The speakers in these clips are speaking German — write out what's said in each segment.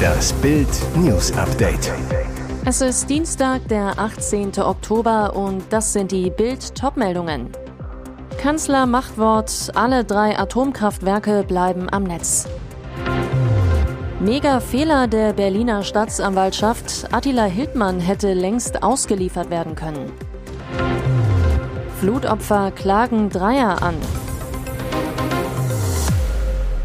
Das Bild News Update. Es ist Dienstag, der 18. Oktober und das sind die Bild Topmeldungen. Kanzler Machtwort, alle drei Atomkraftwerke bleiben am Netz. Mega Fehler der Berliner Staatsanwaltschaft. Attila Hildmann hätte längst ausgeliefert werden können. Flutopfer klagen Dreier an.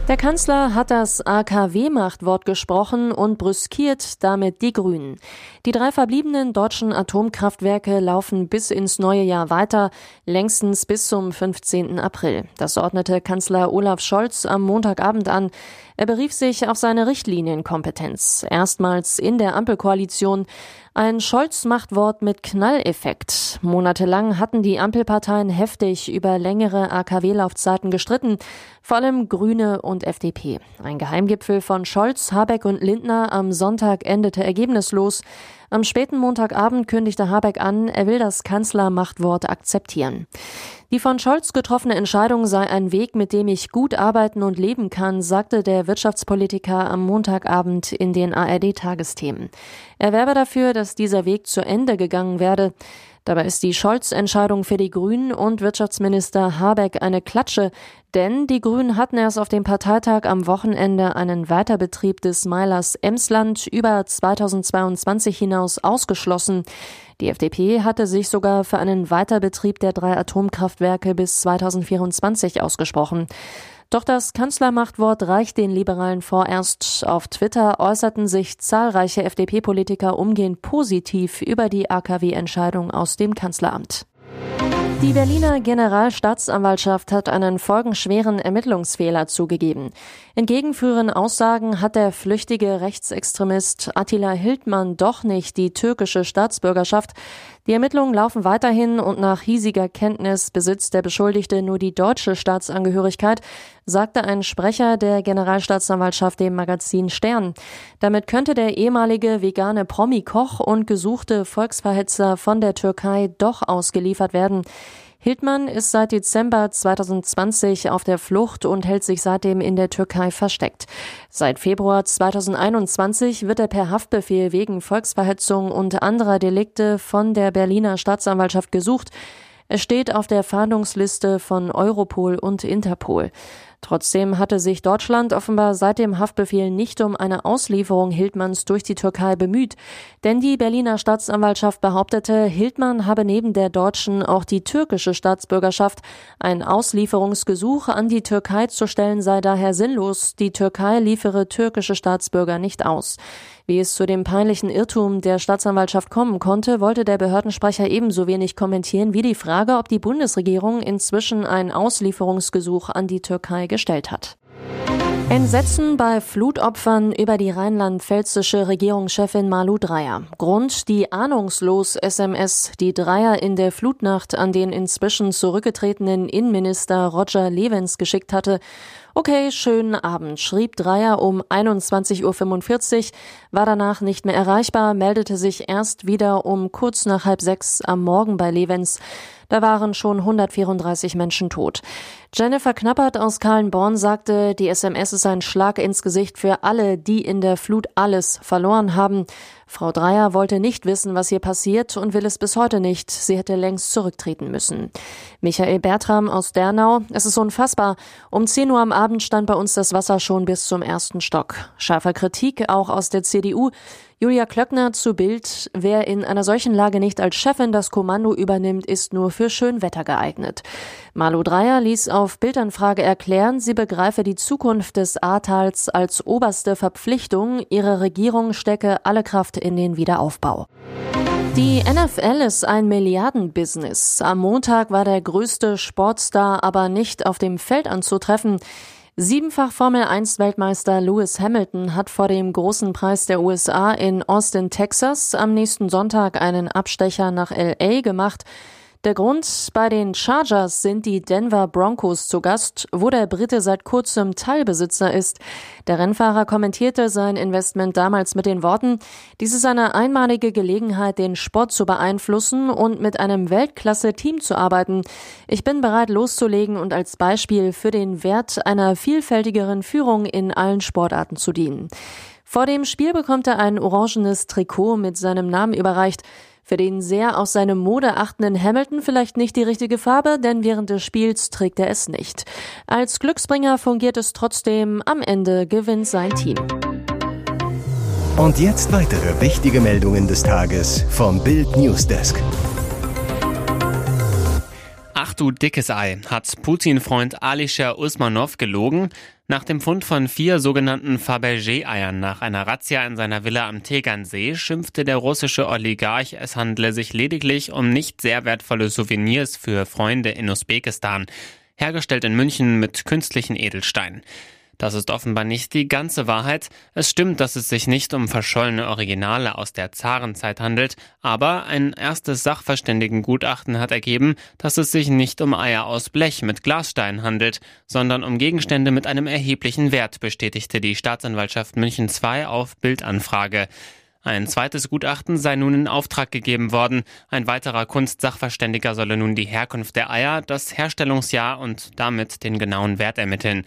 Der Kanzler hat das AKW-Machtwort gesprochen und brüskiert damit die Grünen. Die drei verbliebenen deutschen Atomkraftwerke laufen bis ins neue Jahr weiter, längstens bis zum 15. April. Das ordnete Kanzler Olaf Scholz am Montagabend an. Er berief sich auf seine Richtlinienkompetenz. Erstmals in der Ampelkoalition. Ein Scholz-Machtwort mit Knalleffekt. Monatelang hatten die Ampelparteien heftig über längere AKW-Laufzeiten gestritten, vor allem Grüne und FDP. Ein Geheimgipfel von Scholz, Habeck und Lindner am Sonntag endete ergebnislos. Am späten Montagabend kündigte Habeck an, er will das Kanzlermachtwort akzeptieren. Die von Scholz getroffene Entscheidung sei ein Weg, mit dem ich gut arbeiten und leben kann, sagte der Wirtschaftspolitiker am Montagabend in den ARD-Tagesthemen. Er werbe dafür, dass dieser Weg zu Ende gegangen werde. Dabei ist die Scholz-Entscheidung für die Grünen und Wirtschaftsminister Habeck eine Klatsche, denn die Grünen hatten erst auf dem Parteitag am Wochenende einen Weiterbetrieb des Meilers Emsland über 2022 hinaus ausgeschlossen. Die FDP hatte sich sogar für einen Weiterbetrieb der drei Atomkraftwerke bis 2024 ausgesprochen. Doch das Kanzlermachtwort reicht den Liberalen vorerst. Auf Twitter äußerten sich zahlreiche FDP-Politiker umgehend positiv über die AKW-Entscheidung aus dem Kanzleramt. Die Berliner Generalstaatsanwaltschaft hat einen folgenschweren Ermittlungsfehler zugegeben. Entgegen früheren Aussagen hat der flüchtige Rechtsextremist Attila Hildmann doch nicht die türkische Staatsbürgerschaft. Die Ermittlungen laufen weiterhin und nach hiesiger Kenntnis besitzt der Beschuldigte nur die deutsche Staatsangehörigkeit, sagte ein Sprecher der Generalstaatsanwaltschaft dem Magazin Stern. Damit könnte der ehemalige vegane Promi-Koch und gesuchte Volksverhetzer von der Türkei doch ausgeliefert werden. Hildmann ist seit Dezember 2020 auf der Flucht und hält sich seitdem in der Türkei versteckt. Seit Februar 2021 wird er per Haftbefehl wegen Volksverhetzung und anderer Delikte von der Berliner Staatsanwaltschaft gesucht. Er steht auf der Fahndungsliste von Europol und Interpol. Trotzdem hatte sich Deutschland offenbar seit dem Haftbefehl nicht um eine Auslieferung Hildmanns durch die Türkei bemüht, denn die Berliner Staatsanwaltschaft behauptete, Hildmann habe neben der deutschen auch die türkische Staatsbürgerschaft. Ein Auslieferungsgesuch an die Türkei zu stellen sei daher sinnlos, die Türkei liefere türkische Staatsbürger nicht aus. Wie es zu dem peinlichen Irrtum der Staatsanwaltschaft kommen konnte, wollte der Behördensprecher ebenso wenig kommentieren wie die Frage, ob die Bundesregierung inzwischen ein Auslieferungsgesuch an die Türkei gestellt hat. Entsetzen bei Flutopfern über die rheinland-pfälzische Regierungschefin Malu Dreyer. Grund die ahnungslos SMS, die Dreyer in der Flutnacht an den inzwischen zurückgetretenen Innenminister Roger Levens geschickt hatte. Okay, schönen Abend, schrieb Dreier um 21.45 Uhr, war danach nicht mehr erreichbar, meldete sich erst wieder um kurz nach halb sechs am Morgen bei Levens. Da waren schon 134 Menschen tot. Jennifer Knappert aus Kahlenborn sagte, die SMS ist ein Schlag ins Gesicht für alle, die in der Flut alles verloren haben. Frau Dreier wollte nicht wissen, was hier passiert und will es bis heute nicht. Sie hätte längst zurücktreten müssen. Michael Bertram aus Dernau. Es ist unfassbar. Um 10 Uhr am Abend stand bei uns das Wasser schon bis zum ersten Stock. Scharfer Kritik auch aus der CDU. Julia Klöckner zu Bild. Wer in einer solchen Lage nicht als Chefin das Kommando übernimmt, ist nur für Schönwetter geeignet. Malu Dreyer ließ auf Bildanfrage erklären, sie begreife die Zukunft des Ahrtals als oberste Verpflichtung. Ihre Regierung stecke alle Kraft in den Wiederaufbau. Die NFL ist ein Milliardenbusiness. Am Montag war der größte Sportstar aber nicht auf dem Feld anzutreffen. Siebenfach Formel 1 Weltmeister Lewis Hamilton hat vor dem großen Preis der USA in Austin, Texas am nächsten Sonntag einen Abstecher nach LA gemacht. Der Grund, bei den Chargers sind die Denver Broncos zu Gast, wo der Brite seit kurzem Teilbesitzer ist. Der Rennfahrer kommentierte sein Investment damals mit den Worten, dies ist eine einmalige Gelegenheit, den Sport zu beeinflussen und mit einem Weltklasse-Team zu arbeiten. Ich bin bereit loszulegen und als Beispiel für den Wert einer vielfältigeren Führung in allen Sportarten zu dienen. Vor dem Spiel bekommt er ein orangenes Trikot mit seinem Namen überreicht. Für den sehr auf seine Mode achtenden Hamilton vielleicht nicht die richtige Farbe, denn während des Spiels trägt er es nicht. Als Glücksbringer fungiert es trotzdem, am Ende gewinnt sein Team. Und jetzt weitere wichtige Meldungen des Tages vom Bild Newsdesk. Ach du dickes Ei, hat Putin-Freund Alisher Usmanov gelogen? Nach dem Fund von vier sogenannten Fabergé-Eiern nach einer Razzia in seiner Villa am Tegernsee schimpfte der russische Oligarch, es handle sich lediglich um nicht sehr wertvolle Souvenirs für Freunde in Usbekistan, hergestellt in München mit künstlichen Edelsteinen. Das ist offenbar nicht die ganze Wahrheit. Es stimmt, dass es sich nicht um verschollene Originale aus der Zarenzeit handelt, aber ein erstes Sachverständigengutachten hat ergeben, dass es sich nicht um Eier aus Blech mit Glasstein handelt, sondern um Gegenstände mit einem erheblichen Wert, bestätigte die Staatsanwaltschaft München II auf Bildanfrage. Ein zweites Gutachten sei nun in Auftrag gegeben worden. Ein weiterer Kunstsachverständiger solle nun die Herkunft der Eier, das Herstellungsjahr und damit den genauen Wert ermitteln.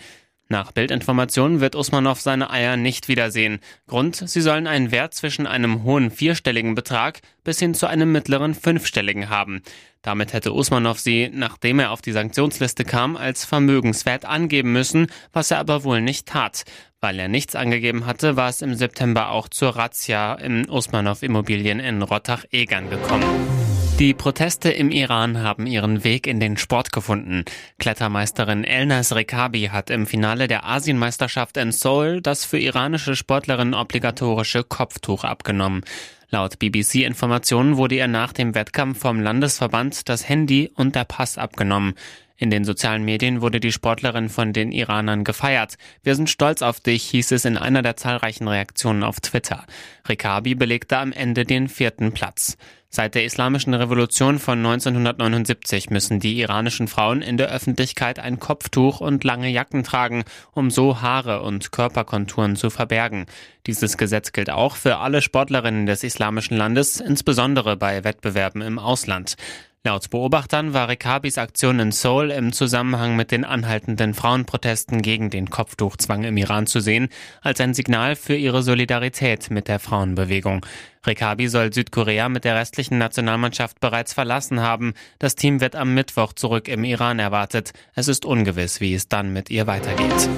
Nach Bildinformationen wird Usmanov seine Eier nicht wiedersehen. Grund, sie sollen einen Wert zwischen einem hohen vierstelligen Betrag bis hin zu einem mittleren fünfstelligen haben. Damit hätte Usmanov sie, nachdem er auf die Sanktionsliste kam, als Vermögenswert angeben müssen, was er aber wohl nicht tat. Weil er nichts angegeben hatte, war es im September auch zur Razzia im Usmanov Immobilien in Rottach-Egern gekommen. Die Proteste im Iran haben ihren Weg in den Sport gefunden. Klettermeisterin Elnaz Rekabi hat im Finale der Asienmeisterschaft in Seoul das für iranische Sportlerinnen obligatorische Kopftuch abgenommen. Laut BBC-Informationen wurde ihr nach dem Wettkampf vom Landesverband das Handy und der Pass abgenommen. In den sozialen Medien wurde die Sportlerin von den Iranern gefeiert. Wir sind stolz auf dich, hieß es in einer der zahlreichen Reaktionen auf Twitter. Rikabi belegte am Ende den vierten Platz. Seit der Islamischen Revolution von 1979 müssen die iranischen Frauen in der Öffentlichkeit ein Kopftuch und lange Jacken tragen, um so Haare und Körperkonturen zu verbergen. Dieses Gesetz gilt auch für alle Sportlerinnen des islamischen Landes, insbesondere bei Wettbewerben im Ausland. Laut Beobachtern war Rekabis Aktion in Seoul im Zusammenhang mit den anhaltenden Frauenprotesten gegen den Kopftuchzwang im Iran zu sehen, als ein Signal für ihre Solidarität mit der Frauenbewegung. Rekabi soll Südkorea mit der restlichen Nationalmannschaft bereits verlassen haben. Das Team wird am Mittwoch zurück im Iran erwartet. Es ist ungewiss, wie es dann mit ihr weitergeht.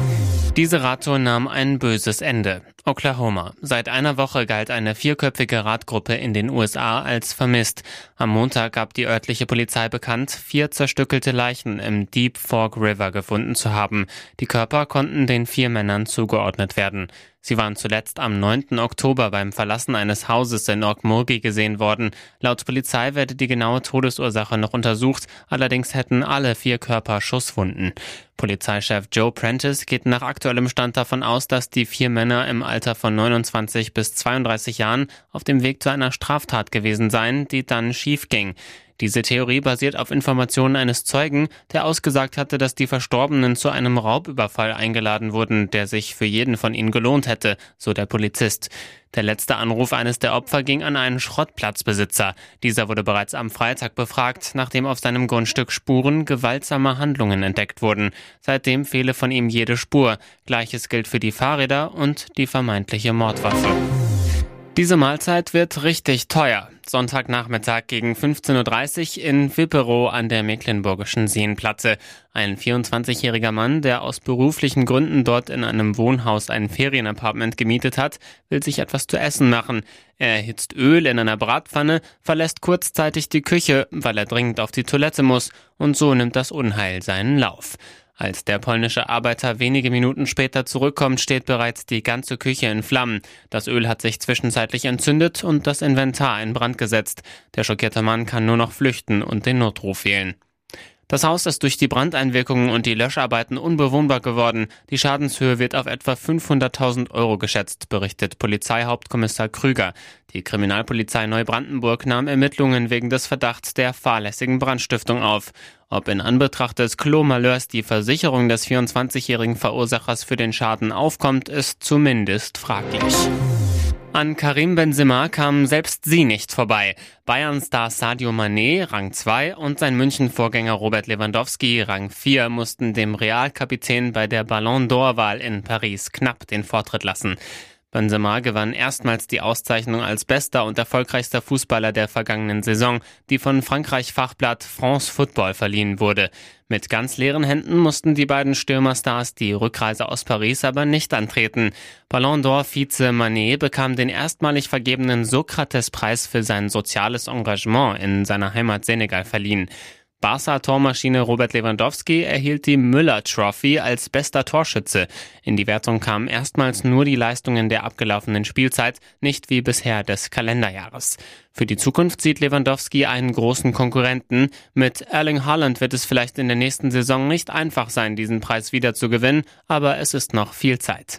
Diese Radtour nahm ein böses Ende. Oklahoma. Seit einer Woche galt eine vierköpfige Radgruppe in den USA als vermisst. Am Montag gab die örtliche Polizei bekannt, vier zerstückelte Leichen im Deep Fork River gefunden zu haben. Die Körper konnten den vier Männern zugeordnet werden. Sie waren zuletzt am 9. Oktober beim Verlassen eines Hauses in Okmulgee gesehen worden. Laut Polizei werde die genaue Todesursache noch untersucht, allerdings hätten alle vier Körper Schusswunden. Polizeichef Joe Prentice geht nach aktuellem Stand davon aus, dass die vier Männer im Alter von 29 bis 32 Jahren auf dem Weg zu einer Straftat gewesen seien, die dann schief ging. Diese Theorie basiert auf Informationen eines Zeugen, der ausgesagt hatte, dass die Verstorbenen zu einem Raubüberfall eingeladen wurden, der sich für jeden von ihnen gelohnt hätte, so der Polizist. Der letzte Anruf eines der Opfer ging an einen Schrottplatzbesitzer. Dieser wurde bereits am Freitag befragt, nachdem auf seinem Grundstück Spuren gewaltsamer Handlungen entdeckt wurden. Seitdem fehle von ihm jede Spur. Gleiches gilt für die Fahrräder und die vermeintliche Mordwaffe. Diese Mahlzeit wird richtig teuer. Sonntagnachmittag gegen 15.30 Uhr in Wipperow an der Mecklenburgischen Seenplatte. Ein 24-jähriger Mann, der aus beruflichen Gründen dort in einem Wohnhaus ein Ferienapartment gemietet hat, will sich etwas zu essen machen. Er erhitzt Öl in einer Bratpfanne, verlässt kurzzeitig die Küche, weil er dringend auf die Toilette muss, und so nimmt das Unheil seinen Lauf. Als der polnische Arbeiter wenige Minuten später zurückkommt, steht bereits die ganze Küche in Flammen. Das Öl hat sich zwischenzeitlich entzündet und das Inventar in Brand gesetzt. Der schockierte Mann kann nur noch flüchten und den Notruf wählen. Das Haus ist durch die Brandeinwirkungen und die Löscharbeiten unbewohnbar geworden. Die Schadenshöhe wird auf etwa 500.000 Euro geschätzt, berichtet Polizeihauptkommissar Krüger. Die Kriminalpolizei Neubrandenburg nahm Ermittlungen wegen des Verdachts der fahrlässigen Brandstiftung auf. Ob in Anbetracht des Klo-Malheurs die Versicherung des 24-jährigen Verursachers für den Schaden aufkommt, ist zumindest fraglich. An Karim Benzema kamen selbst sie nicht vorbei. Bayern-Star Sadio Mané, Rang 2, und sein München-Vorgänger Robert Lewandowski, Rang 4, mussten dem Realkapitän bei der Ballon d'Or-Wahl in Paris knapp den Vortritt lassen. Benzema gewann erstmals die Auszeichnung als bester und erfolgreichster Fußballer der vergangenen Saison, die von Frankreich Fachblatt France Football verliehen wurde. Mit ganz leeren Händen mussten die beiden Stürmerstars die Rückreise aus Paris aber nicht antreten. Ballon d'Or Vize Manet bekam den erstmalig vergebenen Sokrates-Preis für sein soziales Engagement in seiner Heimat Senegal verliehen. Barca-Tormaschine Robert Lewandowski erhielt die Müller Trophy als bester Torschütze. In die Wertung kamen erstmals nur die Leistungen der abgelaufenen Spielzeit, nicht wie bisher des Kalenderjahres. Für die Zukunft sieht Lewandowski einen großen Konkurrenten. Mit Erling Haaland wird es vielleicht in der nächsten Saison nicht einfach sein, diesen Preis wieder zu gewinnen, aber es ist noch viel Zeit.